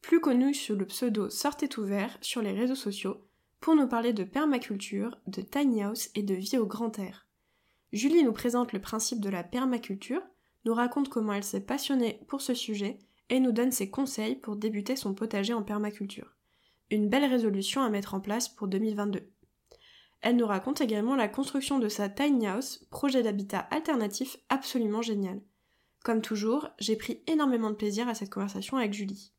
plus connue sous le pseudo Sortez ouvert sur les réseaux sociaux, pour nous parler de permaculture, de tiny house et de vie au grand air. Julie nous présente le principe de la permaculture, nous raconte comment elle s'est passionnée pour ce sujet et nous donne ses conseils pour débuter son potager en permaculture. Une belle résolution à mettre en place pour 2022. Elle nous raconte également la construction de sa tiny house, projet d'habitat alternatif absolument génial. Comme toujours, j'ai pris énormément de plaisir à cette conversation avec Julie.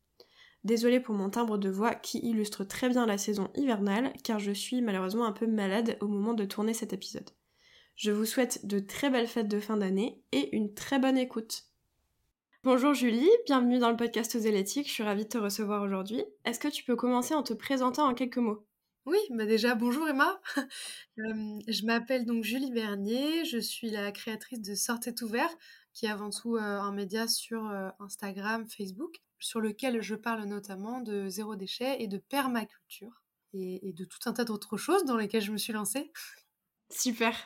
Désolée pour mon timbre de voix qui illustre très bien la saison hivernale, car je suis malheureusement un peu malade au moment de tourner cet épisode. Je vous souhaite de très belles fêtes de fin d'année et une très bonne écoute. Bonjour Julie, bienvenue dans le podcast Zélétique, je suis ravie de te recevoir aujourd'hui. Est-ce que tu peux commencer en te présentant en quelques mots? Oui, bah déjà bonjour Emma. je m'appelle donc Julie Bernier, je suis la créatrice de Sortez ouvert, qui est avant tout un média sur Instagram, Facebook sur lequel je parle notamment de zéro déchet et de permaculture et, de tout un tas d'autres choses dans lesquelles je me suis lancée. Super.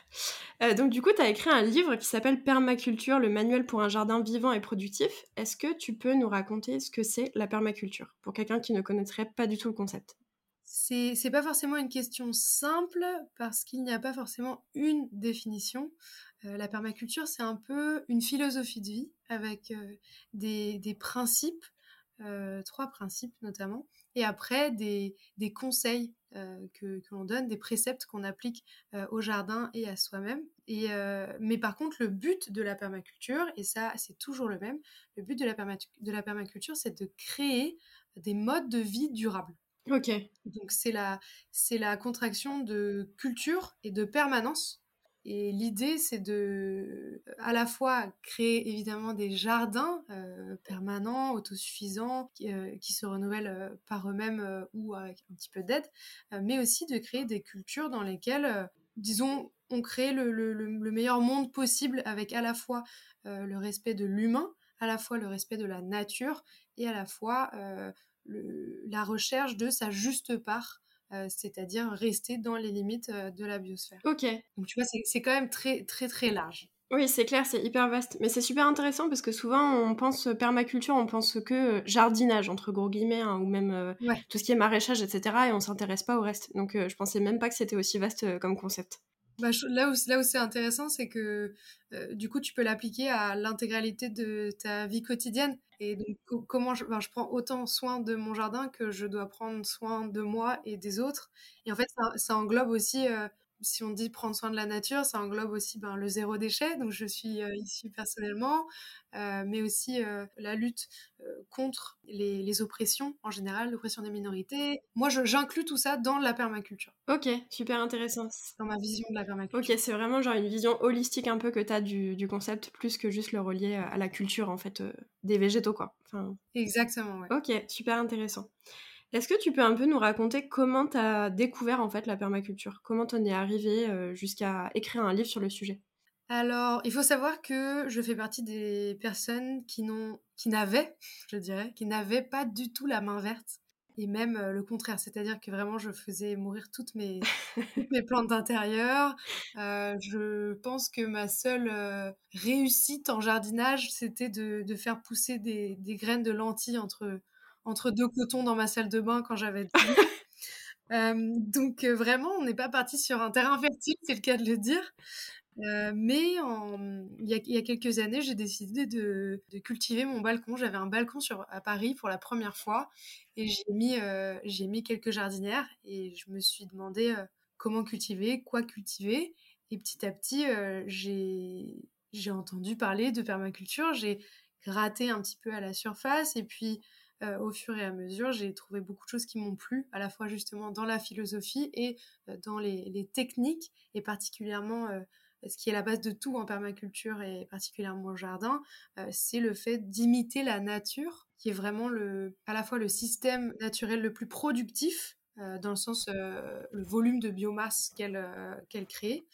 Euh, donc du coup, tu as écrit un livre qui s'appelle Permaculture, le manuel pour un jardin vivant et productif. Est-ce que tu peux nous raconter ce que c'est la permaculture pour quelqu'un qui ne connaîtrait pas du tout le concept? C'est, pas forcément une question simple parce qu'il n'y a pas forcément une définition. Euh, la permaculture, c'est un peu une philosophie de vie avec euh, des, des, principes euh, trois principes notamment, et après des, conseils euh, que, l'on donne, des préceptes qu'on applique euh, au jardin et à soi-même. Et, mais par contre, le but de la permaculture, et ça c'est toujours le même, le but de la, de la permaculture, c'est de créer des modes de vie durables. Ok. Donc c'est la, c'est la contraction de culture et de permanence et l'idée, c'est de à la fois créer évidemment des jardins euh, permanents, autosuffisants, qui, euh, se renouvellent euh, par eux-mêmes ou avec un petit peu d'aide, mais aussi de créer des cultures dans lesquelles, disons, on crée le, meilleur monde possible avec à la fois le respect de l'humain, à la fois le respect de la nature et à la fois la recherche de sa juste part euh, c'est-à-dire rester dans les limites euh, de la biosphère. Ok. Donc tu vois, c'est quand même très très très large. Oui, c'est clair, c'est hyper vaste. Mais c'est super intéressant parce que souvent, on pense permaculture, on pense que jardinage, entre gros guillemets, hein, ou même euh, tout ce qui est maraîchage, etc. Et on s'intéresse pas au reste. Donc, je pensais même pas que c'était aussi vaste comme concept. Bah, là où, là où c'est intéressant, c'est que du coup, tu peux l'appliquer à l'intégralité de ta vie quotidienne. Et donc, comment je, je, prends autant soin de mon jardin que je dois prendre soin de moi et des autres. Et en fait, ça, englobe aussi si on dit prendre soin de la nature, ça englobe aussi ben, le zéro déchet, donc je suis euh, ici personnellement, euh, mais aussi euh, la lutte contre les, oppressions en général, l'oppression des minorités. Moi, j'inclus tout ça dans la permaculture. Ok, super intéressant. Dans ma vision de la permaculture. Ok, c'est vraiment genre une vision holistique un peu que tu as du, du, concept, plus que juste le relier à la culture en fait des végétaux quoi. Enfin... Exactement, ouais. Ok, super intéressant. Est-ce que tu peux un peu nous raconter comment tu as découvert en fait la permaculture? Comment tu en es arrivé euh, jusqu'à écrire un livre sur le sujet? Alors, il faut savoir que je fais partie des personnes qui n'ont qui n'avaient, je dirais, qui n'avaient pas du tout la main verte et même euh, le contraire, c'est-à-dire que vraiment je faisais mourir toutes mes, mes plantes d'intérieur. Euh, je pense que ma seule réussite en jardinage, c'était de, de, faire pousser des, des, graines de lentilles entre entre deux cotons dans ma salle de bain quand j'avais euh, donc euh, vraiment, on n'est pas parti sur un terrain fertile, c'est le cas de le dire. Euh, mais il, y a, quelques années, j'ai décidé de, cultiver mon balcon. J'avais un balcon sur, à Paris pour la première fois et j'ai mis, j'ai mis quelques jardinières et je me suis demandé comment cultiver, quoi cultiver. Et petit à petit, j'ai entendu parler de permaculture. J'ai gratté un petit peu à la surface et puis euh, au fur et à mesure, j'ai trouvé beaucoup de choses qui m'ont plu, à la fois justement dans la philosophie et euh, dans les, techniques, et particulièrement euh, ce qui est la base de tout en permaculture et particulièrement au jardin, c'est le fait d'imiter la nature qui est vraiment le, à la fois le système naturel le plus productif, dans le sens le volume de biomasse qu'elle qu'elle crée,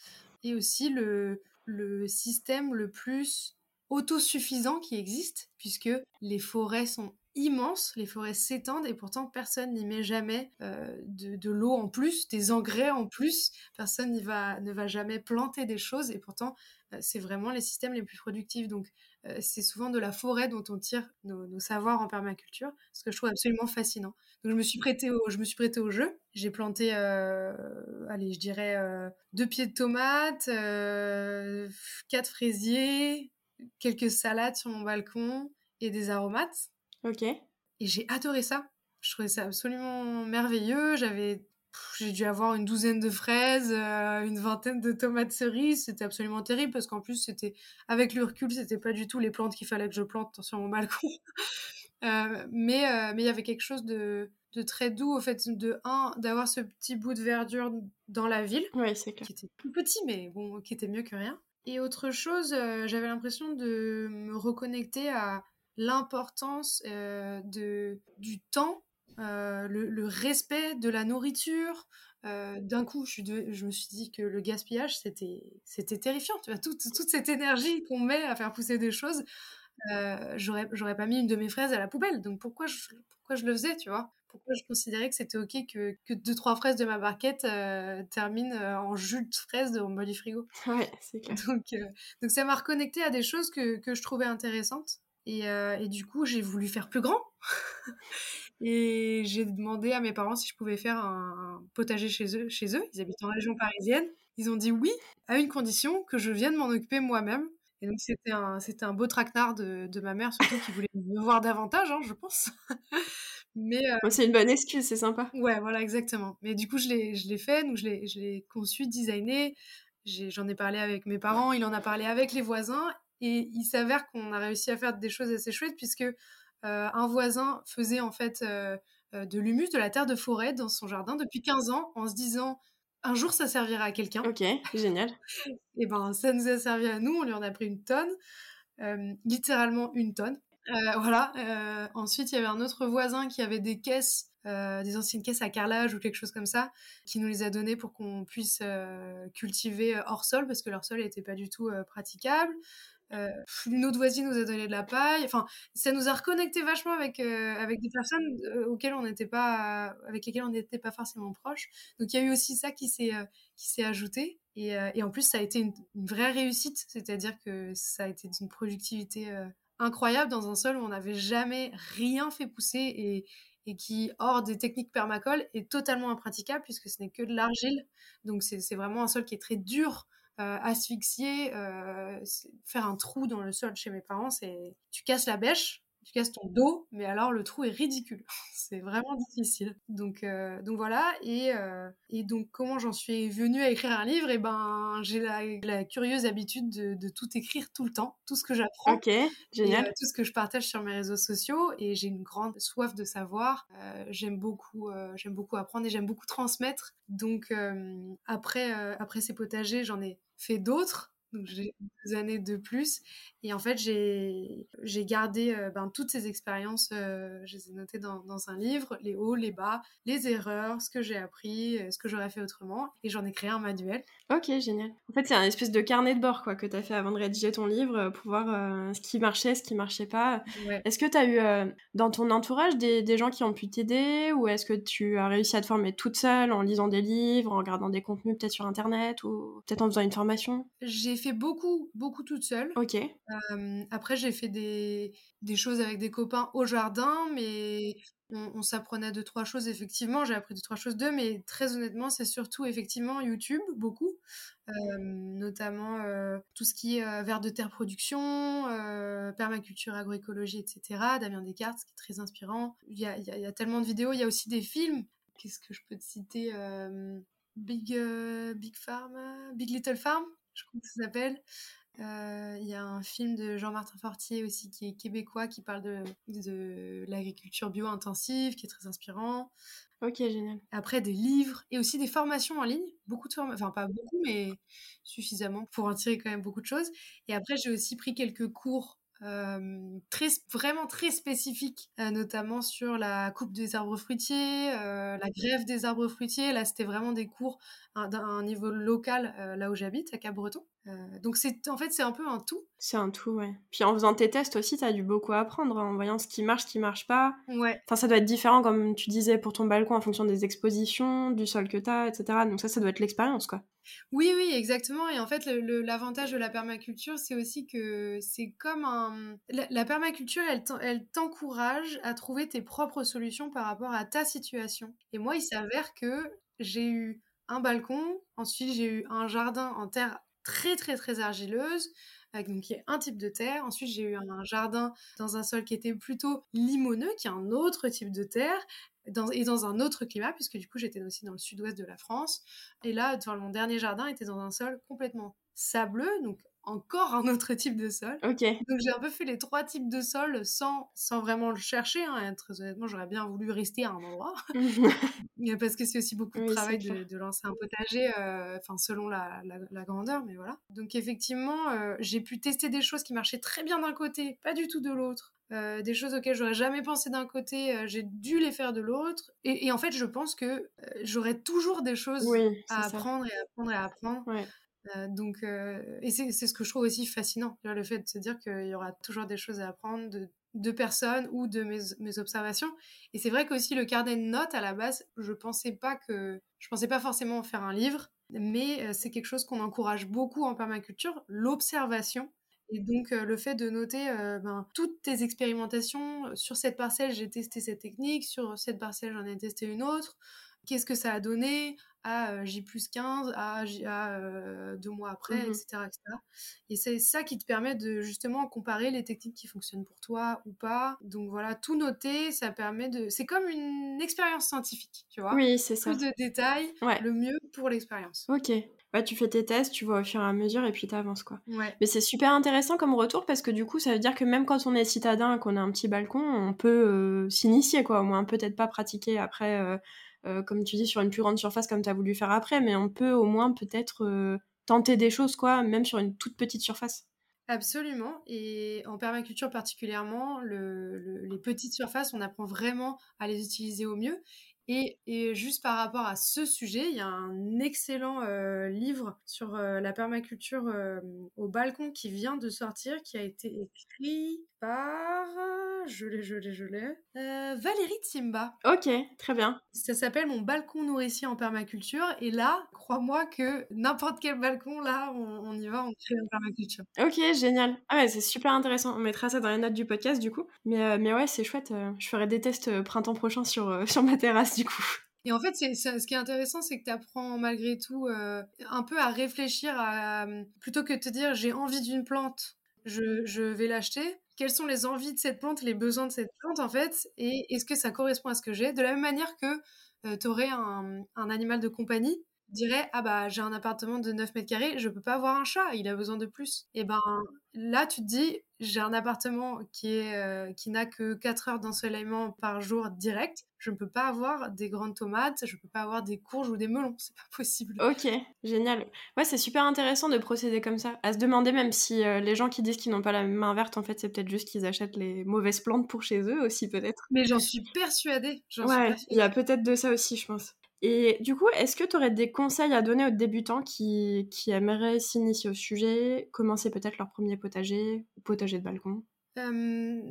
et aussi le, le système le plus autosuffisant qui existe, puisque les forêts sont immenses, les forêts s'étendent et pourtant personne n'y met jamais euh, de, l'eau en plus, des engrais en plus, personne va, ne va jamais planter des choses et pourtant euh, c'est vraiment les systèmes les plus productifs. Donc euh, c'est souvent de la forêt dont on tire nos, savoirs en permaculture, ce que je trouve absolument fascinant. Donc je me suis prêtée au, je me suis prêtée au jeu. J'ai planté, allez, je dirais deux pieds de tomates, quatre fraisiers, quelques salades sur mon balcon et des aromates. Ok. Et j'ai adoré ça. Je trouvais ça absolument merveilleux. J'avais, j'ai dû avoir une douzaine de fraises, euh, une vingtaine de tomates cerises. C'était absolument terrible parce qu'en plus, c'était, avec le recul, c'était pas du tout les plantes qu'il fallait que je plante sur mon balcon. Euh, mais euh, mais il y avait quelque chose de, de très doux au fait de un d'avoir ce petit bout de verdure dans la ville oui c'est clair qui était tout petit mais bon qui était mieux que rien et autre chose j'avais l'impression de me reconnecter à l'importance euh, de, du temps, euh, le, respect de la nourriture. Euh, d'un coup, je, je, me suis dit que le gaspillage, c'était, c'était terrifiant. Tu vois, toute, toute cette énergie qu'on met à faire pousser des choses, j'aurais, j'aurais pas mis une de mes fraises à la poubelle. Donc pourquoi je, pourquoi je le faisais, tu vois? Pourquoi je considérais que c'était ok que, que deux trois fraises de ma barquette terminent en jus de fraise dans mon frigo? Ouais, c'est clair. Donc, donc ça m'a reconnecté à des choses que, que je trouvais intéressantes. Euh, et, du coup, j'ai voulu faire plus grand. et j'ai demandé à mes parents si je pouvais faire un, potager chez eux, chez eux. Ils habitent en région parisienne. Ils ont dit oui, à une condition que je vienne m'en occuper moi-même. Et donc, c'était un, c'était un beau traquenard de, de, ma mère, surtout qui voulait me voir davantage, hein, je pense. Mais euh, c'est une bonne excuse, c'est sympa. Ouais, voilà, exactement. Mais du coup, je l'ai, je l'ai fait, donc je l'ai, je l'ai conçu, designé. j'en ai parlé avec mes parents, il en a parlé avec les voisins. Et il s'avère qu'on a réussi à faire des choses assez chouettes puisque euh, un voisin faisait en fait euh, euh, de l'humus, de la terre de forêt dans son jardin depuis 15 ans en se disant un jour ça servira à quelqu'un. Ok, génial. et ben ça nous a servi à nous, on lui en a pris une tonne, littéralement une tonne. voilà. ensuite, il y avait un autre voisin qui avait des caisses, des anciennes caisses à carrelage ou quelque chose comme ça, qui nous les a données pour qu'on puisse cultiver hors sol parce que leur sol n'était pas du tout praticable. Euh, une autre voisine nous a donné de la paille. Enfin, ça nous a reconnecté vachement avec, euh, avec des personnes euh, auxquelles on n'était pas, avec lesquelles on n'était pas forcément proche. Donc il y a eu aussi ça qui s'est qui s'est ajouté. Et, en plus, ça a été une, vraie réussite, c'est-à-dire que ça a été d'une productivité incroyable dans un sol où on n'avait jamais rien fait pousser et, et qui, hors des techniques permacoles, est totalement impraticable puisque ce n'est que de l'argile. Donc c'est vraiment un sol qui est très dur asphyxier, euh, faire un trou dans le sol chez mes parents, c'est tu casses la bêche, tu casses ton dos, mais alors le trou est ridicule. c'est vraiment difficile. Donc, euh, donc voilà. Et, et donc, comment j'en suis venue à écrire un livre? Et eh ben, j'ai la, curieuse habitude de, tout écrire tout le temps, tout ce que j'apprends. Ok, génial. tout ce que je partage sur mes réseaux sociaux. Et j'ai une grande soif de savoir. j'aime beaucoup, j'aime beaucoup apprendre et j'aime beaucoup transmettre. Donc, après, après ces potagers, j'en ai fait d'autres. Donc j'ai deux années de plus. Et en fait, j'ai gardé euh, ben, toutes ces expériences, euh, je les ai notées dans, dans, un livre, les hauts, les bas, les erreurs, ce que j'ai appris, euh, ce que j'aurais fait autrement. Et j'en ai créé un manuel. Ok, génial. En fait, c'est un espèce de carnet de bord quoi, que tu as fait avant de rédiger ton livre pour voir ce qui marchait, ce qui marchait pas. Est-ce que tu as eu dans ton entourage des, des gens qui ont pu t'aider? Ou est-ce que tu as réussi à te former toute seule en lisant des livres, en regardant des contenus peut-être sur Internet ou peut-être en faisant une formation? J'ai fait beaucoup, beaucoup toute seule. Ok. après, j'ai fait des, des, choses avec des copains au jardin, mais on, s'apprenait deux, trois choses, effectivement. J'ai appris deux, trois choses d'eux, mais très honnêtement, c'est surtout effectivement YouTube, beaucoup. notamment tout ce qui est vers de terre production, permaculture, agroécologie, etc. Damien Descartes, qui est très inspirant. Il y a, y a, tellement de vidéos. Il y a aussi des films. Qu'est-ce que je peux te citer? Big, Big Farm, Big Little Farm, je crois que ça s'appelle. Euh, il y a un film de Jean-Martin Fortier aussi qui est québécois, qui parle de, de l'agriculture bio-intensive, qui est très inspirant. Ok, génial. Après, des livres et aussi des formations en ligne. Beaucoup de formations, enfin pas beaucoup, mais suffisamment pour en tirer quand même beaucoup de choses. Et après, j'ai aussi pris quelques cours très très, vraiment très spécifiques, notamment sur la coupe des arbres fruitiers, la grève des arbres fruitiers. Là, c'était vraiment des cours d'un niveau local là où j'habite, à Cap-Breton. donc c'est en fait c'est un peu un tout. C'est un tout, ouais. Puis en faisant tes tests aussi, tu as dû beaucoup apprendre en voyant ce qui marche, ce qui marche pas. Ouais. Enfin, ça doit être différent, comme tu disais, pour ton balcon en fonction des expositions, du sol que tu as, etc. Donc ça, ça doit être l'expérience, quoi. Oui, oui, exactement. Et en fait, l'avantage de la permaculture, c'est aussi que c'est comme un... La, permaculture, elle t'encourage à trouver tes propres solutions par rapport à ta situation. Et moi, il s'avère que j'ai eu un balcon, ensuite j'ai eu un jardin en terre très, très, très argileuse, donc qui est un type de terre. Ensuite, j'ai eu un jardin dans un sol qui était plutôt limoneux, qui est un autre type de terre, et dans un autre climat, puisque du coup j'étais aussi dans le sud-ouest de la France. Et là, mon dernier jardin était dans un sol complètement sableux, donc encore un autre type de sol. Donc j'ai un peu fait les trois types de sol sans, sans vraiment le chercher. Hein. Très honnêtement, j'aurais bien voulu rester à un endroit. Parce que c'est aussi beaucoup de travail de, lancer un potager, euh, selon la, la, grandeur, mais voilà. Donc effectivement, euh, j'ai pu tester des choses qui marchaient très bien d'un côté, pas du tout de l'autre. Euh, des choses auxquelles j'aurais jamais pensé d'un côté, euh, j'ai dû les faire de l'autre. Et, en fait, je pense que euh, j'aurais toujours des choses à apprendre et à apprendre et à apprendre. Donc, et c'est ce que je trouve aussi fascinant, le fait de se dire qu'il y aura toujours des choses à apprendre de, personnes ou de mes, observations. Et c'est vrai qu'aussi le carnet de notes, à la base, je pensais pas que, je pensais pas forcément faire un livre, mais c'est quelque chose qu'on encourage beaucoup en permaculture, l'observation et donc, le fait de noter ben, toutes tes expérimentations, sur cette parcelle, j'ai testé cette technique, sur cette parcelle, j'en ai testé une autre, qu'est-ce que ça a donné à J plus 15, à, deux mois après, etc., mmh etc., Et c'est ça qui te permet de justement comparer les techniques qui fonctionnent pour toi ou pas. Donc voilà, tout noter, ça permet de... C'est comme une expérience scientifique, tu vois? Oui, c'est ça. Plus de détails, le mieux pour l'expérience. Ok, bah, tu fais tes tests, tu vois au fur et à mesure et puis t'avances quoi. Ouais. Mais c'est super intéressant comme retour parce que du coup ça veut dire que même quand on est citadin et qu'on a un petit balcon, on peut euh, s'initier quoi. Au moins peut-être pas pratiquer après, euh, euh, comme tu dis, sur une plus grande surface comme tu as voulu faire après, mais on peut au moins peut-être tenter des choses quoi, même sur une toute petite surface. Absolument. Et en permaculture particulièrement, les petites surfaces, on apprend vraiment à les utiliser au mieux. Et, juste par rapport à ce sujet, il y a un excellent euh, livre sur euh, la permaculture euh, au balcon qui vient de sortir, qui a été écrit par je l'ai, je l'ai, je l'ai. Euh, Valérie Timba. Ok, très bien. Ça s'appelle Mon balcon nourricier en permaculture. Et là, crois-moi que n'importe quel balcon, là, on, y va, on crée en permaculture. Ok, génial. Ah ouais, c'est super intéressant. On mettra ça dans les notes du podcast, du coup. Mais, euh, mais ouais, c'est chouette. Euh, je ferai des tests printemps prochain sur, sur ma terrasse, Et en fait, c'est, ce qui est intéressant, c'est que tu apprends malgré tout un peu à réfléchir à, plutôt que de te dire j'ai envie d'une plante, je, je vais l'acheter. Quelles sont les envies de cette plante, les besoins de cette plante en fait, et est-ce que ça correspond à ce que j'ai? De la même manière que euh, tu aurais un, animal de compagnie, dirais ah bah j'ai un appartement de 9 mètres carrés, je peux pas avoir un chat, il a besoin de plus. Et ben là tu te dis j'ai un appartement qui est euh, qui n'a que 4 heures d'ensoleillement par jour direct, je ne peux pas avoir des grandes tomates, je ne peux pas avoir des courges ou des melons, c'est pas possible. OK, génial. Ouais, c'est super intéressant de procéder comme ça, à se demander même si euh, les gens qui disent qu'ils n'ont pas la main verte en fait, c'est peut-être juste qu'ils achètent les mauvaises plantes pour chez eux aussi peut-être. Mais j'en suis persuadée, Ouais, il y a peut-être de ça aussi, je pense. Et du coup, est-ce que tu aurais des conseils à donner aux débutants qui, qui aimeraient s'initier au sujet, commencer peut-être leur premier potager, ou potager de balcon? Euh,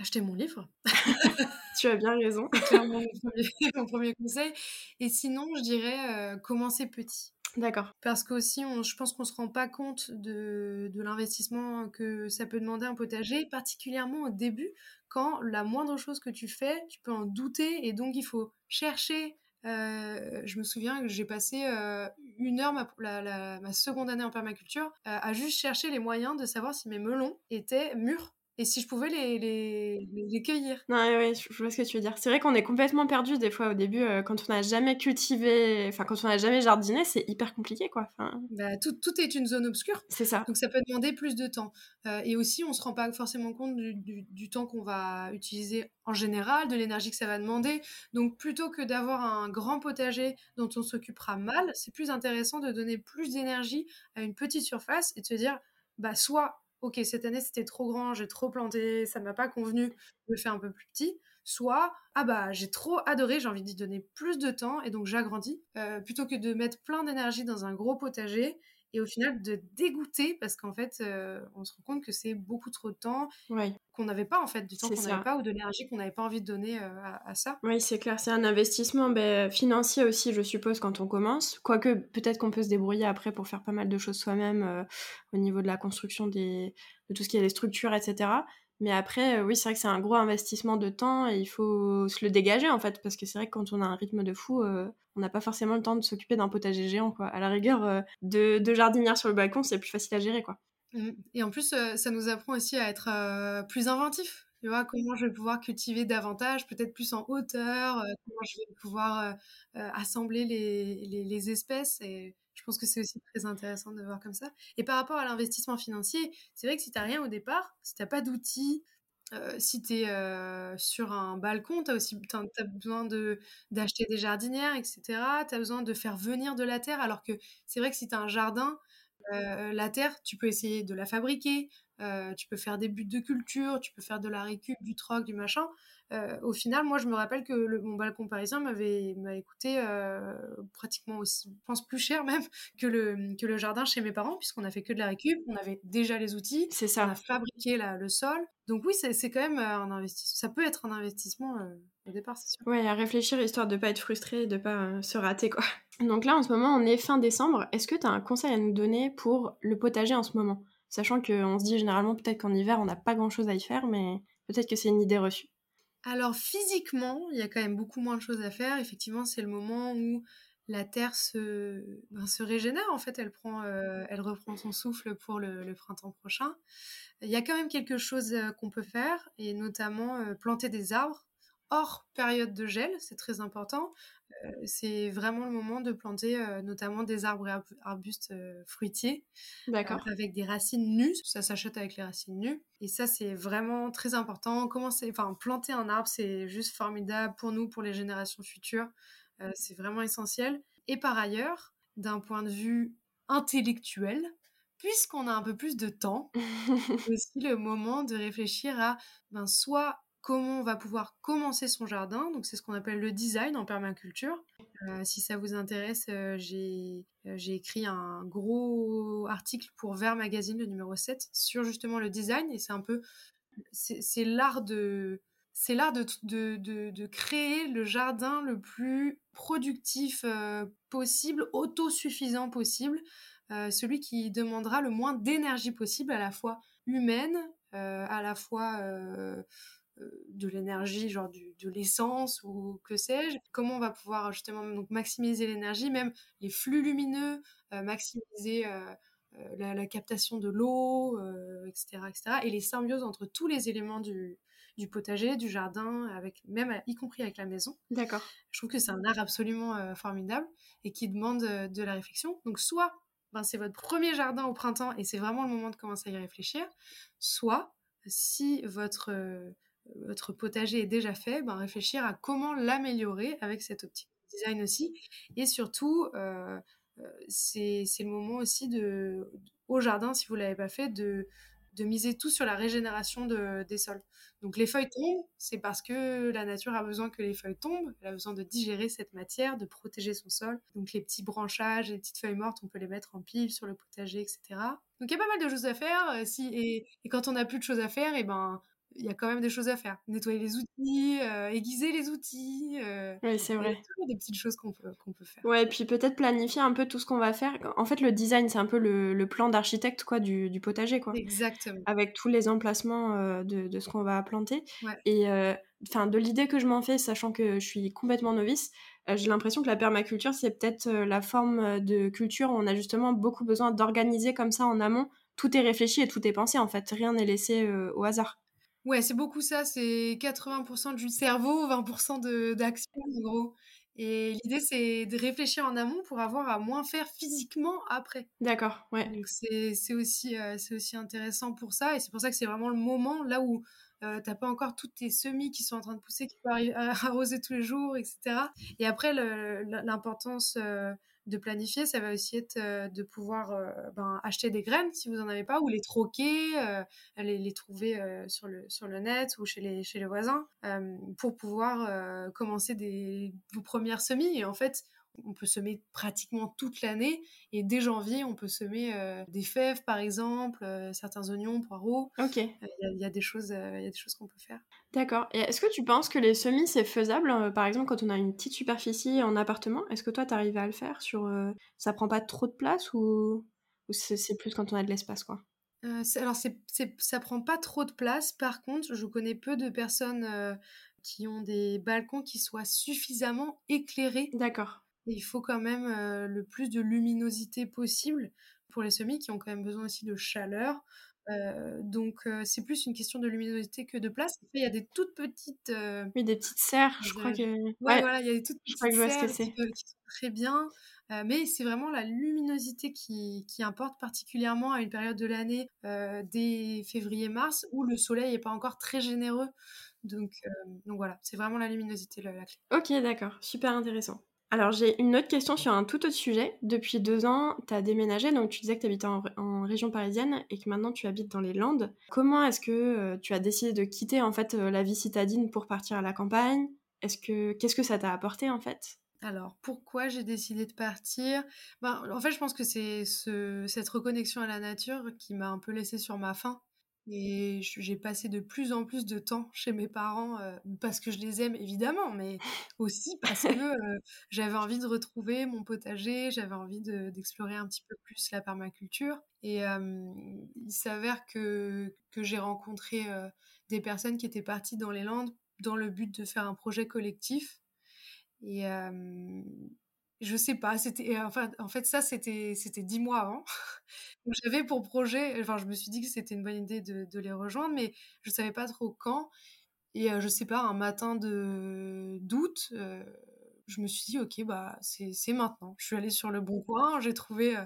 Acheter mon livre. tu as bien raison. C'est mon, mon premier, conseil. Et sinon, je dirais euh, commencer petit. D'accord. Parce qu'aussi, je pense qu'on ne se rend pas compte de, de l'investissement que ça peut demander un potager, particulièrement au début, quand la moindre chose que tu fais, tu peux en douter et donc il faut chercher euh, je me souviens que j'ai passé euh, une heure, ma, seconde année en permaculture, euh, à juste chercher les moyens de savoir si mes melons étaient mûrs et si je pouvais les, les, les cueillir? Ouais, ouais, je vois ce que tu veux dire. C'est vrai qu'on est complètement perdu des fois au début euh, quand on n'a jamais cultivé, enfin quand on n'a jamais jardiné, c'est hyper compliqué quoi. Enfin... Bah, tout, tout, est une zone obscure. C'est ça. Donc ça peut demander plus de temps. Euh, et aussi, on se rend pas forcément compte du, du, temps qu'on va utiliser en général, de l'énergie que ça va demander. Donc plutôt que d'avoir un grand potager dont on s'occupera mal, c'est plus intéressant de donner plus d'énergie à une petite surface et de se dire, bah soit ok, cette année c'était trop grand, j'ai trop planté, ça m'a pas convenu, je le fais un peu plus petit. Soit, ah bah j'ai trop adoré, j'ai envie d'y donner plus de temps et donc j'agrandis, euh, plutôt que de mettre plein d'énergie dans un gros potager et au final de dégoûter parce qu'en fait euh, on se rend compte que c'est beaucoup trop de temps qu'on n'avait pas en fait du temps qu'on n'avait pas ou de l'énergie qu'on n'avait pas envie de donner euh, à, ça. Oui c'est clair c'est un investissement ben, financier aussi je suppose quand on commence. Quoique peut-être qu'on peut se débrouiller après pour faire pas mal de choses soi-même euh, au niveau de la construction des de tout ce qui est les structures etc mais après, oui, c'est vrai que c'est un gros investissement de temps et il faut se le dégager en fait, parce que c'est vrai que quand on a un rythme de fou, on n'a pas forcément le temps de s'occuper d'un potager géant, quoi. À la rigueur, euh, de, jardinière sur le balcon, c'est plus facile à gérer, quoi. Mmh. Et en plus, euh, ça nous apprend aussi à être euh, plus inventif. Tu vois, comment je vais pouvoir cultiver davantage, peut-être plus en hauteur, comment je vais pouvoir assembler les, les, espèces. Je pense que c'est aussi très intéressant de voir comme ça. Et par rapport à l'investissement financier, c'est vrai que si tu n'as rien au départ, si tu n'as pas d'outils, euh, si tu es euh, sur un balcon, tu as aussi besoin d'acheter des jardinières, etc. Tu as besoin de faire venir de la terre, alors que c'est vrai que si tu as un jardin, euh, la terre, tu peux essayer de la fabriquer, tu peux faire des buts de culture, tu peux faire de la récup, du troc, du machin. Euh, au final, moi, je me rappelle que le, mon balcon parisien m'avait coûté euh, pratiquement aussi, je pense plus cher même que le, que le jardin chez mes parents, puisqu'on a fait que de la récup, on avait déjà les outils, c'est ça. on a fabriqué le sol. Donc oui, c'est quand même euh, un investissement. Ça peut être un investissement au départ, c'est sûr. Oui, à réfléchir histoire de pas être frustré de pas se rater quoi. Donc là, en ce moment, on est fin décembre. Est-ce que tu as un conseil à nous donner pour le potager en ce moment? Sachant qu'on se dit généralement peut-être qu'en hiver, on n'a pas grand-chose à y faire, mais peut-être que c'est une idée reçue. Alors physiquement, il y a quand même beaucoup moins de choses à faire. Effectivement, c'est le moment où la Terre se, ben, régénère. En fait, elle, prend, euh, reprend son souffle pour le, printemps prochain. Il y a quand même quelque chose euh, qu'on peut faire, et notamment euh, planter des arbres hors période de gel, c'est très important. Euh, c'est vraiment le moment de planter euh, notamment des arbres et arbustes euh, fruitiers. avec des racines nues. Ça s'achète avec les racines nues. Et ça, c'est vraiment très important. Commencer, enfin, planter un arbre, c'est juste formidable pour nous, pour les générations futures. c'est vraiment essentiel. Et par ailleurs, d'un point de vue intellectuel, puisqu'on a un peu plus de temps, c'est aussi le moment de réfléchir à ben, soit comment on va pouvoir commencer son jardin. Donc c'est ce qu'on appelle le design en permaculture. Euh, si ça vous intéresse, euh, euh, j'ai écrit un gros article pour Vert Magazine, le numéro 7, sur justement le design. Et c'est un peu... C'est l'art de... C'est l'art de, créer le jardin le plus productif possible, autosuffisant possible, celui qui demandera le moins d'énergie possible, à la fois humaine, à la fois de l'énergie, genre du, de l'essence ou que sais-je. Comment on va pouvoir justement donc maximiser l'énergie, même les flux lumineux, euh, maximiser euh, euh, la, captation de l'eau, etc., etc. Et les symbioses entre tous les éléments du, du potager, du jardin, avec même y compris avec la maison. D'accord. Je trouve que c'est un art absolument formidable et qui demande de la réflexion. Donc soit ben, c'est votre premier jardin au printemps et c'est vraiment le moment de commencer à y réfléchir, soit si votre votre potager est déjà fait, ben réfléchir à comment l'améliorer avec cette optique design aussi. Et surtout, euh, euh, c'est le moment aussi de, au jardin, si vous ne l'avez pas fait, de, de miser tout sur la régénération de, des sols. Donc les feuilles tombent, c'est parce que la nature a besoin que les feuilles tombent, elle a besoin de digérer cette matière, de protéger son sol. Donc les petits branchages, les petites feuilles mortes, on peut les mettre en pile sur le potager, etc. Donc il y a pas mal de choses à faire. Euh, si, et, et quand on n'a plus de choses à faire, et ben il y a quand même des choses à faire. Nettoyer les outils, euh, aiguiser les outils. Euh, oui, c'est vrai. Il y a des petites choses qu'on peut, qu'on peut faire. Ouais, et puis peut-être planifier un peu tout ce qu'on va faire. En fait, le design, c'est un peu le, le plan d'architecte quoi du, du, potager. Quoi. Exactement. Avec tous les emplacements euh, de, de, ce qu'on va planter. Et enfin, de l'idée que je m'en fais, sachant que je suis complètement novice, j'ai l'impression que la permaculture, c'est peut-être la forme de culture où on a justement beaucoup besoin d'organiser comme ça en amont. Tout est réfléchi et tout est pensé, en fait. Rien n'est laissé au hasard. Ouais, c'est beaucoup ça, c'est 80% du cerveau, 20% d'action en gros. Et l'idée, c'est de réfléchir en amont pour avoir à moins faire physiquement après. D'accord, ouais. Donc c'est aussi, euh, aussi intéressant pour ça. Et c'est pour ça que c'est vraiment le moment là où euh, t'as pas encore toutes tes semis qui sont en train de pousser, qui peuvent arroser tous les jours, etc. Et après, l'importance euh, de planifier, ça va aussi être de pouvoir ben, acheter des graines si vous n'en avez pas, ou les troquer, aller les trouver sur, le, sur le net ou chez les, chez les voisins, pour pouvoir commencer des, vos premières semis. Et en fait, on peut semer pratiquement toute l'année et dès janvier on peut semer euh, des fèves par exemple, euh, certains oignons, poireaux. Ok. Il euh, y, a des choses, il y a des choses qu'on peut faire. D'accord. Et est-ce que tu penses que les semis c'est faisable par exemple quand on a une petite superficie en appartement? Est-ce que toi tu arrives à le faire sur ça prend pas trop de place ou, c'est plus quand on a de l'espace quoi? Alors c'est, ça prend pas trop de place. Par contre, je connais peu de personnes qui ont des balcons qui soient suffisamment éclairés. D'accord il faut quand même le plus de luminosité possible pour les semis qui ont quand même besoin aussi de chaleur. donc c'est plus une question de luminosité que de place. il y a des toutes petites. oui, des petites serres, je crois que. Ouais, voilà, il y a des toutes petites serres qui, sont très bien. mais c'est vraiment la luminosité qui, qui, importe particulièrement à une période de l'année, dès février-mars, où le soleil n'est pas encore très généreux. Donc, donc voilà, c'est vraiment la luminosité la clé. Ok, d'accord, super intéressant. Alors j'ai une autre question sur un tout autre sujet. Depuis deux ans, tu as déménagé, donc tu disais que tu habitais en, région parisienne et que maintenant tu habites dans les Landes. Comment est-ce que euh, tu as décidé de quitter en fait euh, la vie citadine pour partir à la campagne? Est-ce que qu'est-ce que ça t'a apporté en fait? Alors, pourquoi j'ai décidé de partir? Ben, En fait, je pense que c'est ce, cette reconnexion à la nature qui m'a un peu laissé sur ma faim. Et j'ai passé de plus en plus de temps chez mes parents euh, parce que je les aime évidemment, mais aussi parce que euh, j'avais envie de retrouver mon potager, j'avais envie d'explorer un petit peu plus la permaculture. Et il s'avère que, que j'ai rencontré euh, des personnes qui étaient parties dans les Landes dans le but de faire un projet collectif. Et, je sais pas, enfin en fait ça c'était dix mois avant. j'avais pour projet, enfin je me suis dit que c'était une bonne idée de, les rejoindre, mais je savais pas trop quand. Et je sais pas, un matin de d'août, je me suis dit ok bah c'est maintenant. Je suis allée sur le bon coin, j'ai trouvé,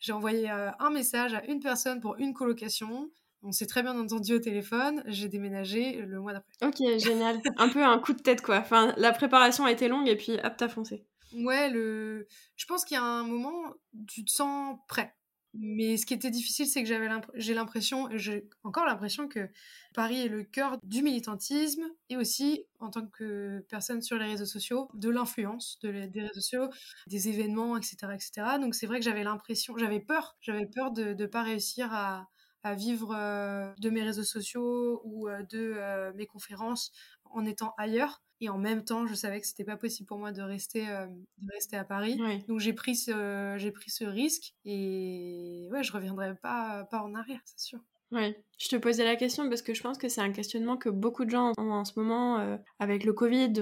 j'ai envoyé un message à une personne pour une colocation. On s'est très bien entendu au téléphone. J'ai déménagé le mois d'après. Ok, génial. un peu un coup de tête, quoi. Enfin, la préparation a été longue et puis hop, t'as foncé. Ouais, le... je pense qu'il y a un moment, tu te sens prêt. Mais ce qui était difficile, c'est que j'avais j'ai l'impression, j'ai encore l'impression que Paris est le cœur du militantisme et aussi, en tant que personne sur les réseaux sociaux, de l'influence de des réseaux sociaux, des événements, etc. etc. Donc c'est vrai que j'avais l'impression, j'avais peur, j'avais peur de ne pas réussir à, à vivre euh, de mes réseaux sociaux ou euh, de euh, mes conférences en étant ailleurs. Et en même temps, je savais que c'était pas possible pour moi de rester, euh, de rester à Paris. Donc j'ai pris ce, j'ai pris ce risque et ouais, je reviendrai pas, pas en arrière, c'est sûr. Oui, je te posais la question parce que je pense que c'est un questionnement que beaucoup de gens ont en ce moment euh, avec le Covid.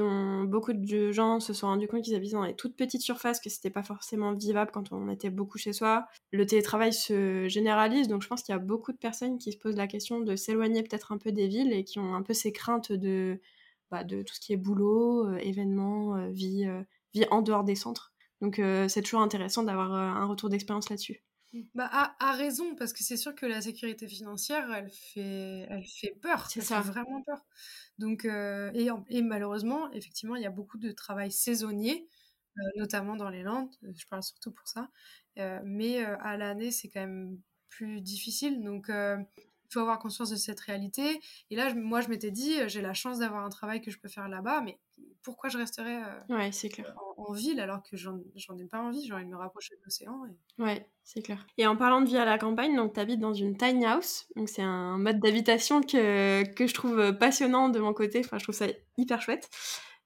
beaucoup de gens se sont rendus compte qu'ils habitaient dans des toutes petites surfaces, que c'était pas forcément vivable quand on était beaucoup chez soi. Le télétravail se généralise, donc je pense qu'il y a beaucoup de personnes qui se posent la question de s'éloigner peut-être un peu des villes et qui ont un peu ces craintes de bah, de tout ce qui est boulot, euh, événements, euh, vie, euh, vie en dehors des centres. Donc c'est toujours intéressant d'avoir un retour d'expérience là-dessus. Mmh. Bah, à, raison, parce que c'est sûr que la sécurité financière, elle fait, elle fait peur. C'est ça. Fait vraiment peur. Donc, et, et, malheureusement, effectivement, il y a beaucoup de travail saisonnier, notamment dans les Landes. Je parle surtout pour ça. mais à l'année, c'est quand même plus difficile. Donc, il faut avoir conscience de cette réalité. Et là, moi, je m'étais dit, j'ai la chance d'avoir un travail que je peux faire là-bas, mais pourquoi je resterais euh, ouais, c'est clair. En, ville alors que j'en ai pas envie J'ai envie de me rapprocher de l'océan. Et... Ouais, c'est clair. Et en parlant de vie à la campagne, donc tu habites dans une tiny house. Donc c'est un mode d'habitation que, que je trouve passionnant de mon côté. Enfin, je trouve ça hyper chouette.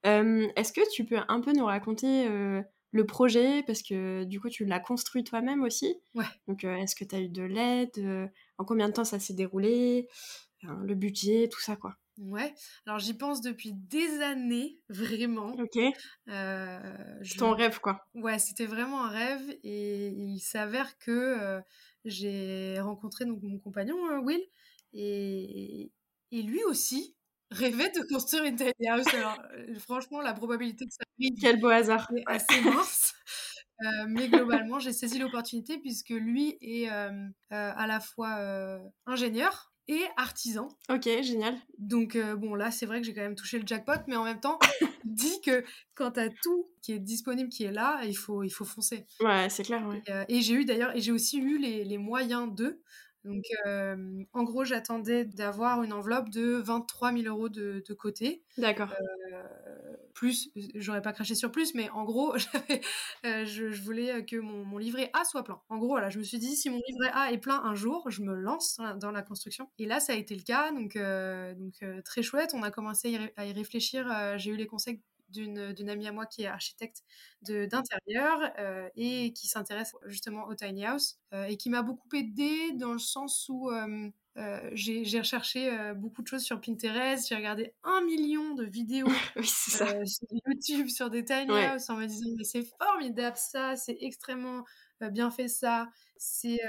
Euh, est-ce que tu peux un peu nous raconter euh, le projet? Parce que du coup, tu l'as construit toi-même aussi. Ouais. Donc, est-ce que tu as eu de l'aide en combien de temps ça s'est déroulé, le budget, tout ça quoi. Ouais, alors j'y pense depuis des années, vraiment. Ok. Euh, Ton rêve quoi. Ouais, c'était vraiment un rêve et il s'avère que euh, j'ai rencontré donc mon compagnon euh, Will et, et lui aussi rêvait de construire une tiny house. Alors franchement, la probabilité que ça arrive. Quel beau hasard. Est assez mince. Euh, mais globalement, j'ai saisi l'opportunité puisque lui est euh, euh, à la fois ingénieur et artisan. Ok, génial. Donc bon, là, c'est vrai que j'ai quand même touché le jackpot, mais en même temps, dit que quand t'as tout qui est disponible, qui est là, il faut, il faut foncer. Ouais, c'est clair. Ouais. Et, j'ai eu d'ailleurs, et j'ai aussi eu les, les moyens d'eux. Donc, en gros, j'attendais d'avoir une enveloppe de 23 000 euros de, de côté. D'accord. Euh, plus, j'aurais pas craché sur plus, mais en gros, euh, je, voulais que mon, livret A soit plein. En gros, voilà, je me suis dit, si mon livret A est plein un jour, je me lance dans la, construction. Et là, ça a été le cas, donc, euh, très chouette. On a commencé à y réfléchir. J'ai eu les conseils d'une amie à moi qui est architecte d'intérieur euh, et qui s'intéresse justement au tiny house euh, et qui m'a beaucoup aidée dans le sens où euh, j'ai recherché beaucoup de choses sur Pinterest, j'ai regardé un million de vidéos sur YouTube sur des tiny house en me disant mais c'est formidable ça, c'est extrêmement bien fait ça, c'est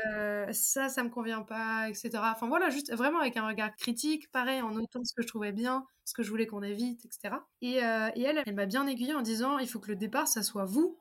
ça, ça me convient pas, etc. Enfin voilà, juste vraiment avec un regard critique, pareil, en notant ce que je trouvais bien, ce que je voulais qu'on évite, etc. Et, et elle, elle m'a bien aiguillée en disant, il faut que le départ, ça soit vous.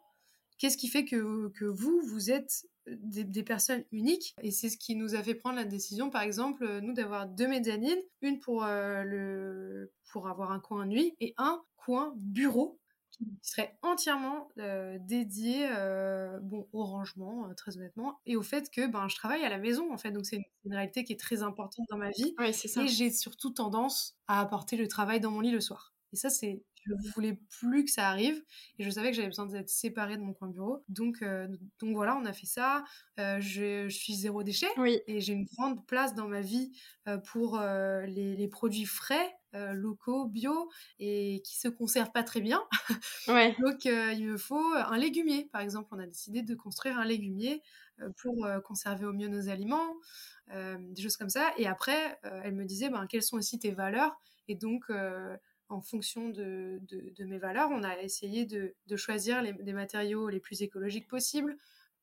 Qu'est-ce qui fait que, que vous, vous êtes des, des, personnes uniques? Et c'est ce qui nous a fait prendre la décision, par exemple, nous, d'avoir deux mezzanines, une pour, le, pour avoir un coin nuit et un coin bureau qui serait entièrement euh, dédié euh, bon, au rangement, euh, très honnêtement, et au fait que ben, je travaille à la maison, en fait. Donc, c'est une, réalité qui est très importante dans ma vie. Ouais, ça. Et j'ai surtout tendance à apporter le travail dans mon lit le soir. Et ça, c'est. Je ne voulais plus que ça arrive. Et je savais que j'avais besoin d'être séparée de mon coin bureau. Donc, donc voilà, on a fait ça. Je, je, suis zéro déchet. Oui. Et j'ai une grande place dans ma vie pour les, les produits frais euh, locaux, bio, et qui se conservent pas très bien. Ouais. Donc, euh, il me faut un légumier. Par exemple, on a décidé de construire un légumier euh, pour conserver au mieux nos aliments, des choses comme ça. Et après, elle me disait, ben, quelles sont aussi tes valeurs? Et donc, en fonction de, de, mes valeurs, on a essayé de, de choisir les, les, matériaux les plus écologiques possibles,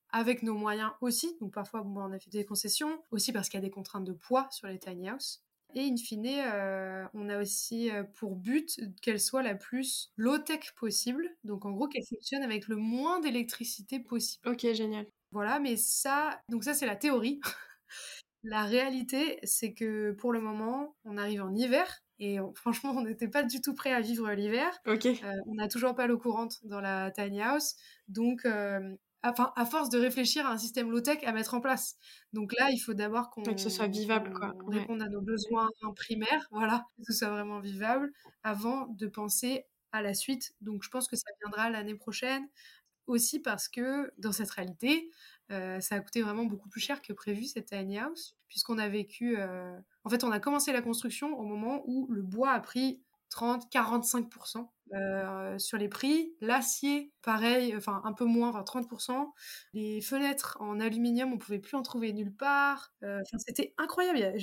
avec nos moyens aussi. Donc parfois, bon, on a fait des concessions, aussi parce qu'il y a des contraintes de poids sur les tiny house. Et in fine, euh, on a aussi euh, pour but qu'elle soit la plus low-tech possible. Donc en gros, qu'elle fonctionne avec le moins d'électricité possible. Ok, génial. Voilà, mais ça, donc ça c'est la théorie. la réalité, c'est que pour le moment, on arrive en hiver. Et franchement, on n'était pas du tout prêt à vivre l'hiver. Euh, on n'a toujours pas l'eau courante dans la tiny house. Donc, enfin, à force de réfléchir à un système low-tech à mettre en place. Donc là, il faut d'abord qu'on que ce soit vivable, quoi. réponde à nos besoins primaires, voilà, que ce soit vraiment vivable, avant de penser à la suite. Donc je pense que ça viendra l'année prochaine, aussi parce que dans cette réalité, euh, ça a coûté vraiment beaucoup plus cher que prévu cette tiny house, puisqu'on a vécu. Euh, en fait, on a commencé la construction au moment où le bois a pris 30-45% euh, sur les prix. L'acier, pareil, enfin un peu moins, enfin 30%. Les fenêtres en aluminium, on pouvait plus en trouver nulle part. C'était incroyable.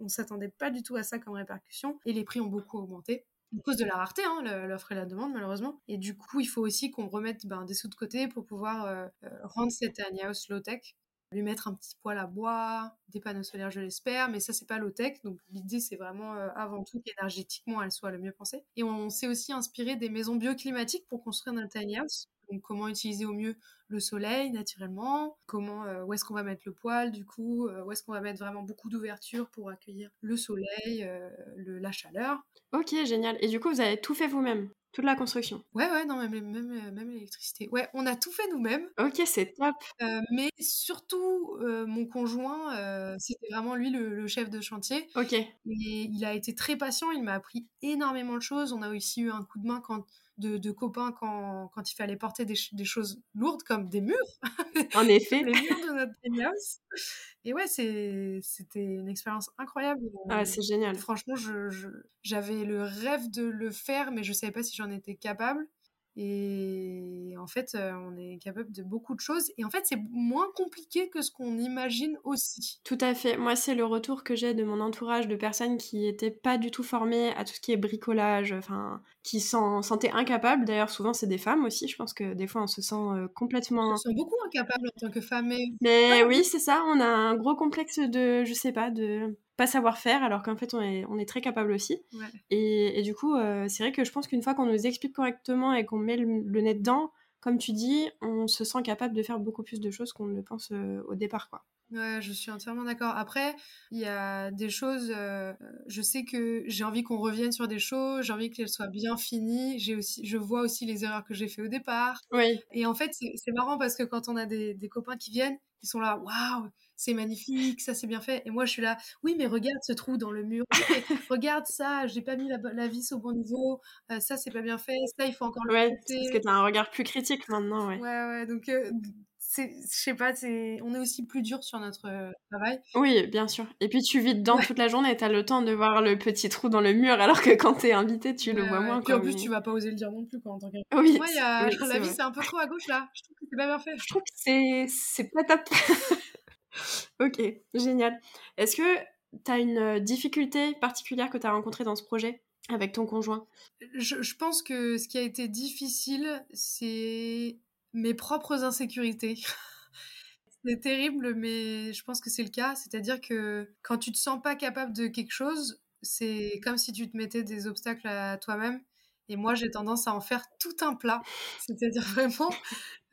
on s'attendait pas du tout à ça comme répercussion. Et les prix ont beaucoup augmenté. À cause de la rareté, hein, l'offre et la demande, malheureusement. Et du coup, il faut aussi qu'on remette ben, des sous de côté pour pouvoir euh, rendre cette tiny house low-tech lui mettre un petit poêle à bois, des panneaux solaires, je l'espère, mais ça, c'est pas low-tech. Donc, l'idée, c'est vraiment euh, avant tout qu'énergétiquement, elle soit le mieux pensée. Et on, s'est aussi inspiré des maisons bioclimatiques pour construire notre tiny house. Donc, comment utiliser au mieux le soleil naturellement, comment, euh, où est-ce qu'on va mettre le poêle du coup, euh, où est-ce qu'on va mettre vraiment beaucoup d'ouverture pour accueillir le soleil, le, la chaleur. Ok, génial. Et du coup, vous avez tout fait vous-même? Toute la construction? Ouais, ouais, non, même, même, même l'électricité. Ouais, on a tout fait nous-mêmes. Ok, c'est top. Euh, mais surtout, euh, mon conjoint, euh, c'était vraiment lui le, chef de chantier. Ok. Et il a été très patient, il m'a appris énormément de choses. On a aussi eu un coup de main quand de, copains quand, quand, il fallait porter des, des, choses lourdes comme des murs. En effet. les murs de notre house. Et ouais, c'était une expérience incroyable. Ah, c'est génial. Franchement, j'avais le rêve de le faire, mais je savais pas si j'en étais capable. Et en fait, euh, on est capable de beaucoup de choses. Et en fait, c'est moins compliqué que ce qu'on imagine aussi. Tout à fait. Moi, c'est le retour que j'ai de mon entourage de personnes qui n'étaient pas du tout formées à tout ce qui est bricolage, enfin, qui s'en sentaient incapables. D'ailleurs, souvent, c'est des femmes aussi. Je pense que des fois, on se sent euh, complètement. On se sent beaucoup incapable en tant que femme. Mais, mais oui, c'est ça. On a un gros complexe de, je sais pas, de pas savoir faire, alors qu'en fait, on est, on est très capable aussi. Et, et, du coup, euh, c'est vrai que je pense qu'une fois qu'on nous explique correctement et qu'on met le, nez dedans, comme tu dis, on se sent capable de faire beaucoup plus de choses qu'on ne le pense euh, au départ. quoi. Ouais, je suis entièrement d'accord. Après, il y a des choses, euh, je sais que j'ai envie qu'on revienne sur des choses, j'ai envie qu'elles soient bien finies. J'ai aussi, je vois aussi les erreurs que j'ai fait au départ. Oui. Et en fait, c'est marrant parce que quand on a des, des copains qui viennent, ils sont là, waouh, c'est magnifique, ça c'est bien fait. Et moi, je suis là, oui, mais regarde ce trou dans le mur, regarde ça, j'ai pas mis la, la, vis au bon niveau, euh, ça c'est pas bien fait, ça il faut encore le ouais, Parce que tu as un regard plus critique maintenant, ouais. Ouais, ouais, donc euh, je sais pas, on est aussi plus dur sur notre travail. Oui, bien sûr. Et puis tu vis dedans toute la journée, tu as le temps de voir le petit trou dans le mur, alors que quand t'es invité, tu le vois moins. Puis en plus, tu vas pas oser le dire non plus en tant Oui. Moi, y a... la vie, c'est un peu trop à gauche là. Je trouve que c'est pas bien fait. Je trouve que c'est pas top. ok, génial. Est-ce que tu as une euh, difficulté particulière que tu as rencontrée dans ce projet avec ton conjoint? Je, je pense que ce qui a été difficile, c'est mes propres insécurités. c'est terrible, mais je pense que c'est le cas. C'est-à-dire que quand tu te sens pas capable de quelque chose, c'est comme si tu te mettais des obstacles à toi-même. Et moi, j'ai tendance à en faire tout un plat. C'est-à-dire vraiment,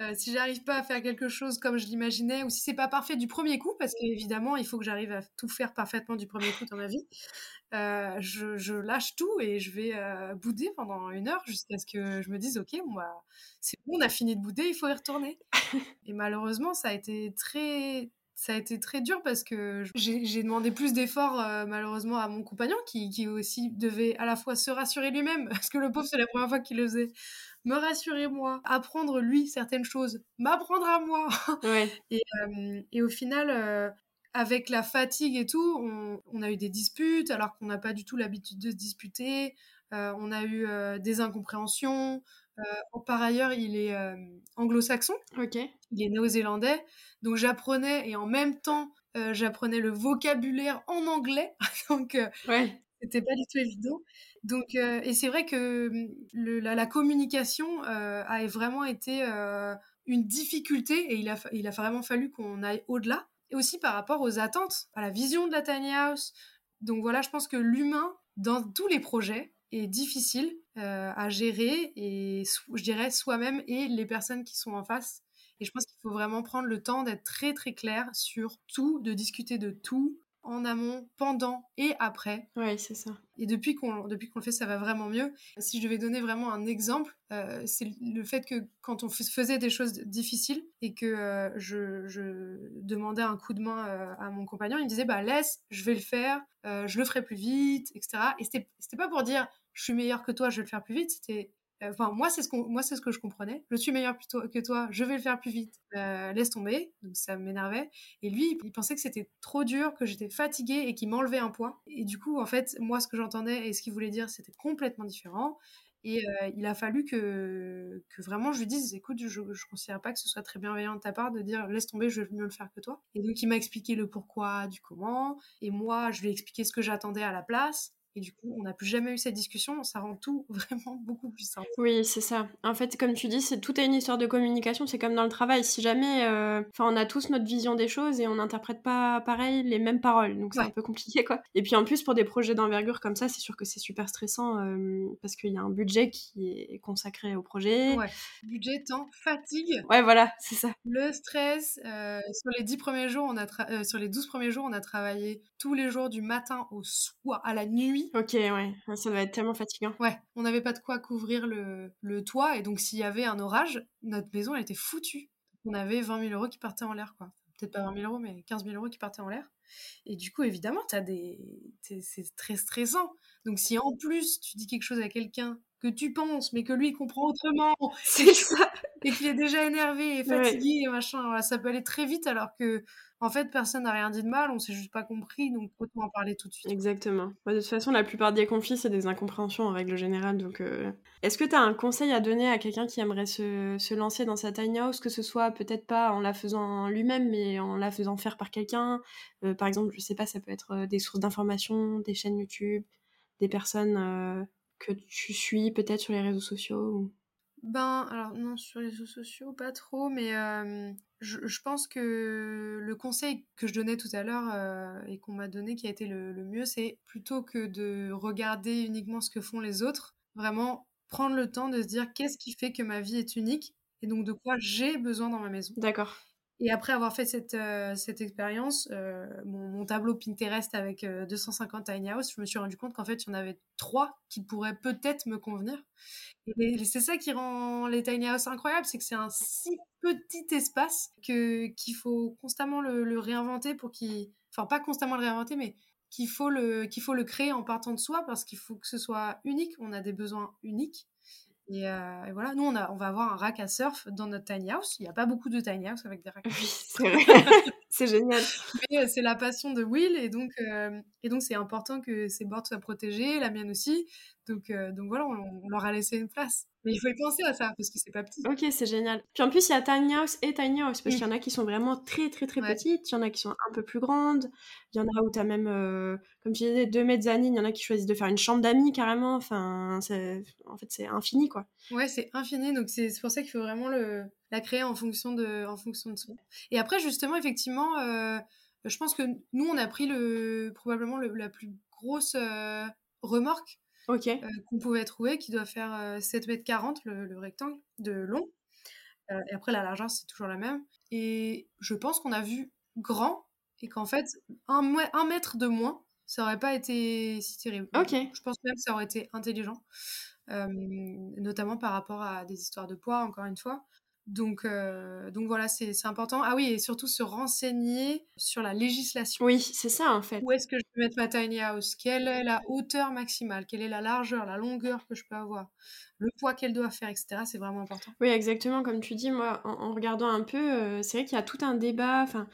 euh, si j'arrive pas à faire quelque chose comme je l'imaginais, ou si c'est pas parfait du premier coup, parce qu'évidemment, il faut que j'arrive à tout faire parfaitement du premier coup dans ma vie, euh, je, lâche tout et je vais euh, bouder pendant une heure jusqu'à ce que je me dise, ok, bon, bah, c'est bon, on a fini de bouder, il faut y retourner. et malheureusement, ça a été très ça a été très dur parce que j'ai demandé plus d'efforts euh, malheureusement à mon compagnon qui, qui, aussi devait à la fois se rassurer lui-même parce que le pauvre c'est la première fois qu'il le faisait me rassurer moi apprendre lui certaines choses m'apprendre à moi. Et, euh, et, au final euh, avec la fatigue et tout on, on a eu des disputes alors qu'on n'a pas du tout l'habitude de se disputer. On a eu des incompréhensions euh, par ailleurs, il est euh, anglo-saxon. Ok. Il est néo-zélandais. Donc j'apprenais et en même temps, euh, j'apprenais le vocabulaire en anglais. donc ouais. c'était pas du tout évident. Donc et c'est vrai que hum, la, communication a vraiment été une difficulté et il a, il a vraiment fallu qu'on aille au-delà. Et aussi par rapport aux attentes, à la vision de la tiny house. Donc voilà, je pense que l'humain dans tous les projets est difficile euh, à gérer et je dirais soi-même et les personnes qui sont en face. Et je pense qu'il faut vraiment prendre le temps d'être très très clair sur tout, de discuter de tout en amont, pendant et après. Oui, c'est ça. Et depuis qu'on depuis qu'on le fait, ça va vraiment mieux. Si je devais donner vraiment un exemple, euh, c'est le fait que quand on faisait des choses difficiles et que euh, je, je, demandais un coup de main à mon compagnon, il me disait bah laisse, je vais le faire, je le ferai plus vite, etc. Et c'était c'était pas pour dire je suis meilleur que toi, je vais le faire plus vite. C'était euh, Enfin, moi, c'est ce, moi, ce que je comprenais. Je suis meilleur que toi, je vais le faire plus vite. Euh, laisse tomber. Donc, ça m'énervait. Et lui, il pensait que c'était trop dur, que j'étais fatiguée et qu'il m'enlevait un poids. Et du coup, en fait, moi, ce que j'entendais et ce qu'il voulait dire, c'était complètement différent. Et euh, il a fallu que, que vraiment je lui dise écoute, je ne considère pas que ce soit très bienveillant de ta part de dire laisse tomber, je vais mieux le faire que toi. Et donc, il m'a expliqué le pourquoi, du comment. Et moi, je lui ai expliqué ce que j'attendais à la place. Et du coup, on n'a plus jamais eu cette discussion. Ça rend tout vraiment beaucoup plus simple. Oui, c'est ça. En fait, comme tu dis, c'est tout est une histoire de communication. C'est comme dans le travail. Si jamais, euh, enfin, on a tous notre vision des choses et on n'interprète pas pareil les mêmes paroles, donc c'est un peu compliqué, quoi. Et puis en plus, pour des projets d'envergure comme ça, c'est sûr que c'est super stressant euh, parce qu'il y a un budget qui est consacré au projet. Ouais. Budget, temps, fatigue. Ouais, voilà, c'est ça. Le stress. Euh, sur les 10 premiers jours, on a sur les 12 premiers jours, on a travaillé tous les jours du matin au soir, à la nuit Ok, ouais, ça doit être tellement fatigant. Ouais, on n'avait pas de quoi couvrir le, le toit, et donc s'il y avait un orage, notre maison, elle était foutue. On avait 20 000 euros qui partaient en l'air, quoi. Peut-être pas 20 000 euros, mais 15 000 euros qui partaient en l'air. Et du coup, évidemment, as des... c'est très stressant. Donc si en plus, tu dis quelque chose à quelqu'un que tu penses, mais que lui, comprend autrement, c'est ça, et qu'il est déjà énervé et fatigué, et machin, ça peut aller très vite, alors que en fait, personne n'a rien dit de mal, on s'est juste pas compris, donc autant en parler tout de suite. Exactement. de toute façon, la plupart des conflits, c'est des incompréhensions en règle générale. Donc, euh, est-ce que tu as un conseil à donner à quelqu'un qui aimerait se, se, lancer dans sa tiny house, que ce soit peut-être pas en la faisant lui-même, mais en la faisant faire par quelqu'un? Euh, Par exemple, je sais pas, ça peut être euh, des sources d'informations, des chaînes YouTube, des personnes que tu suis peut-être sur les réseaux sociaux Ben, alors non, sur les réseaux sociaux, pas trop, mais je, pense que le conseil que je donnais tout à l'heure euh, et qu'on m'a donné qui a été le, mieux, c'est plutôt que de regarder uniquement ce que font les autres, vraiment prendre le temps de se dire qu'est-ce qui fait que ma vie est unique et donc de quoi j'ai besoin dans ma maison. D'accord. Et après avoir fait cette, euh, cette expérience, euh, mon, tableau Pinterest avec 250 tiny house, je me suis rendu compte qu'en fait, il y en avait trois qui pourraient peut-être me convenir. Et, c'est ça qui rend les tiny house incroyables, c'est que c'est un si petit espace que qu'il faut constamment le, le réinventer pour qu'il... Enfin, pas constamment le réinventer, mais qu'il faut, le, qu'il faut le créer en partant de soi parce qu'il faut que ce soit unique. On a des besoins uniques. Euh, et, voilà, nous, on, a, on va avoir un rack à surf dans notre tiny house. Il n'y a pas beaucoup de tiny house avec des racks. Oui, c'est c'est génial. Mais euh, c'est la passion de Will et donc euh, et donc c'est important que ses boards soient protégées, la mienne aussi. Donc donc voilà, on, leur a laissé une place. Mais il faut y penser à ça parce que c'est pas petit. Ok, c'est génial. Puis en plus, il y a tiny house et tiny house parce qu'il y en a qui sont vraiment très très très petites, il y en a qui sont un peu plus grandes, il y en a où tu as même, comme tu disais, deux mezzanines, il y en a qui choisissent de faire une chambre d'amis carrément. Enfin, en fait, c'est infini quoi. Ouais, c'est infini. Donc c'est pour ça qu'il faut vraiment le la créer en fonction de, en fonction de soi. Et après, justement, effectivement, euh, je pense que nous, on a pris le, probablement la plus grosse euh, remorque euh, qu'on pouvait trouver, qui doit faire 7 mètres 40, le, rectangle de long. et après, la largeur, c'est toujours la même. Et je pense qu'on a vu grand et qu'en fait, un, un, mètre de moins, ça aurait pas été si terrible. Ok. Je pense même que ça aurait été intelligent. notamment par rapport à des histoires de poids, encore une fois. Donc, euh, donc voilà, c'est important. Ah oui, et surtout se renseigner sur la législation. Oui, c'est ça en fait. Où est-ce que je peux mettre ma tiny house? Quelle est la hauteur maximale? Quelle est la largeur, la longueur que je peux avoir? Le poids qu'elle doit faire, etc. C'est vraiment important. Oui, exactement. Comme tu dis, moi, en, regardant un peu, euh, c'est vrai qu'il y a tout un débat. Enfin,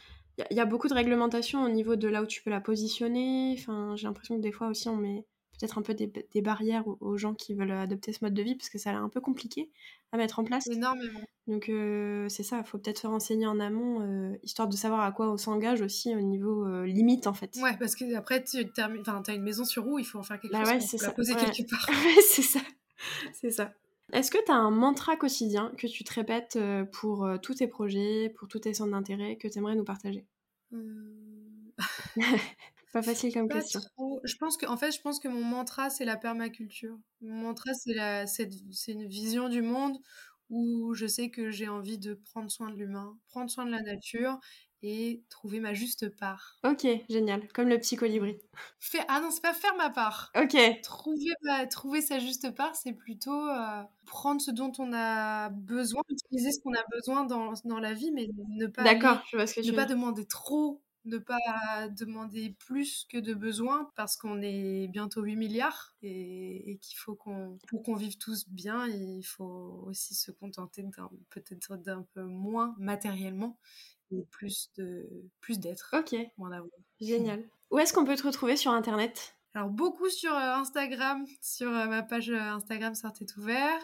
il y, a beaucoup de réglementations au niveau de là où tu peux la positionner. Enfin, j'ai l'impression que des fois aussi, on met peut-être un peu des, barrières aux, gens qui veulent adopter ce mode de vie parce que ça a l'air un peu compliqué à mettre en place. Énormément. Donc euh, c'est ça, il faut peut-être se renseigner en amont, euh, histoire de savoir à quoi on s'engage aussi au niveau euh, limite en fait. Ouais, parce que après tu as une maison sur roue, il faut en faire quelque bah chose pour la poser quelque part. c'est ça, c'est ça. Est-ce que tu as un mantra quotidien que tu te répètes pour tous tes projets, pour tous tes centres d'intérêt, que tu aimerais nous partager? Pas facile comme question. Je pense que, en fait, je pense que mon mantra, c'est la permaculture. Mon mantra, c'est la, c'est une vision du monde où je sais que j'ai envie de prendre soin de l'humain, prendre soin de la nature et trouver ma juste part. Ok, génial. Comme le petit colibri. Ah non, c'est pas faire ma part. Ok. Trouver, trouver sa juste part, c'est plutôt euh, prendre ce dont on a besoin, utiliser ce qu'on a besoin dans, dans la vie, mais ne pas, D'accord, je vois ce que ne pas demander trop ne pas demander plus que de besoin parce qu'on est bientôt 8 milliards et, qu'il faut qu'on pour qu'on vive tous bien il faut aussi se contenter peut-être d'un peu moins matériellement et plus de plus d'être ok. Génial. Où est-ce qu'on peut te retrouver sur internet? Alors beaucoup sur euh, Instagram sur euh, ma page euh, Instagram Sortez ouvert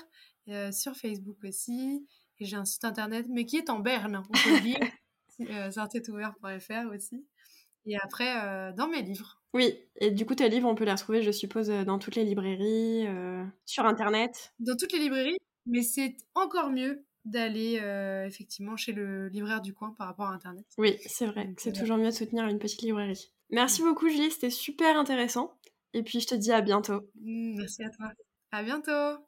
sur Facebook aussi. Et j'ai un site internet mais qui est en berne on peut dire euh, ouvert.fr aussi. Et après, euh, dans mes livres. Oui, et du coup, tes livres, on peut les retrouver, je suppose, euh, dans toutes les librairies, euh, sur Internet. Dans toutes les librairies, mais c'est encore mieux d'aller effectivement chez le libraire du coin par rapport à Internet. Oui, c'est vrai, c'est toujours mieux de soutenir une petite librairie. Merci beaucoup, Julie, c'était super intéressant. Et puis, je te dis à bientôt. Mmh, merci à toi. À bientôt.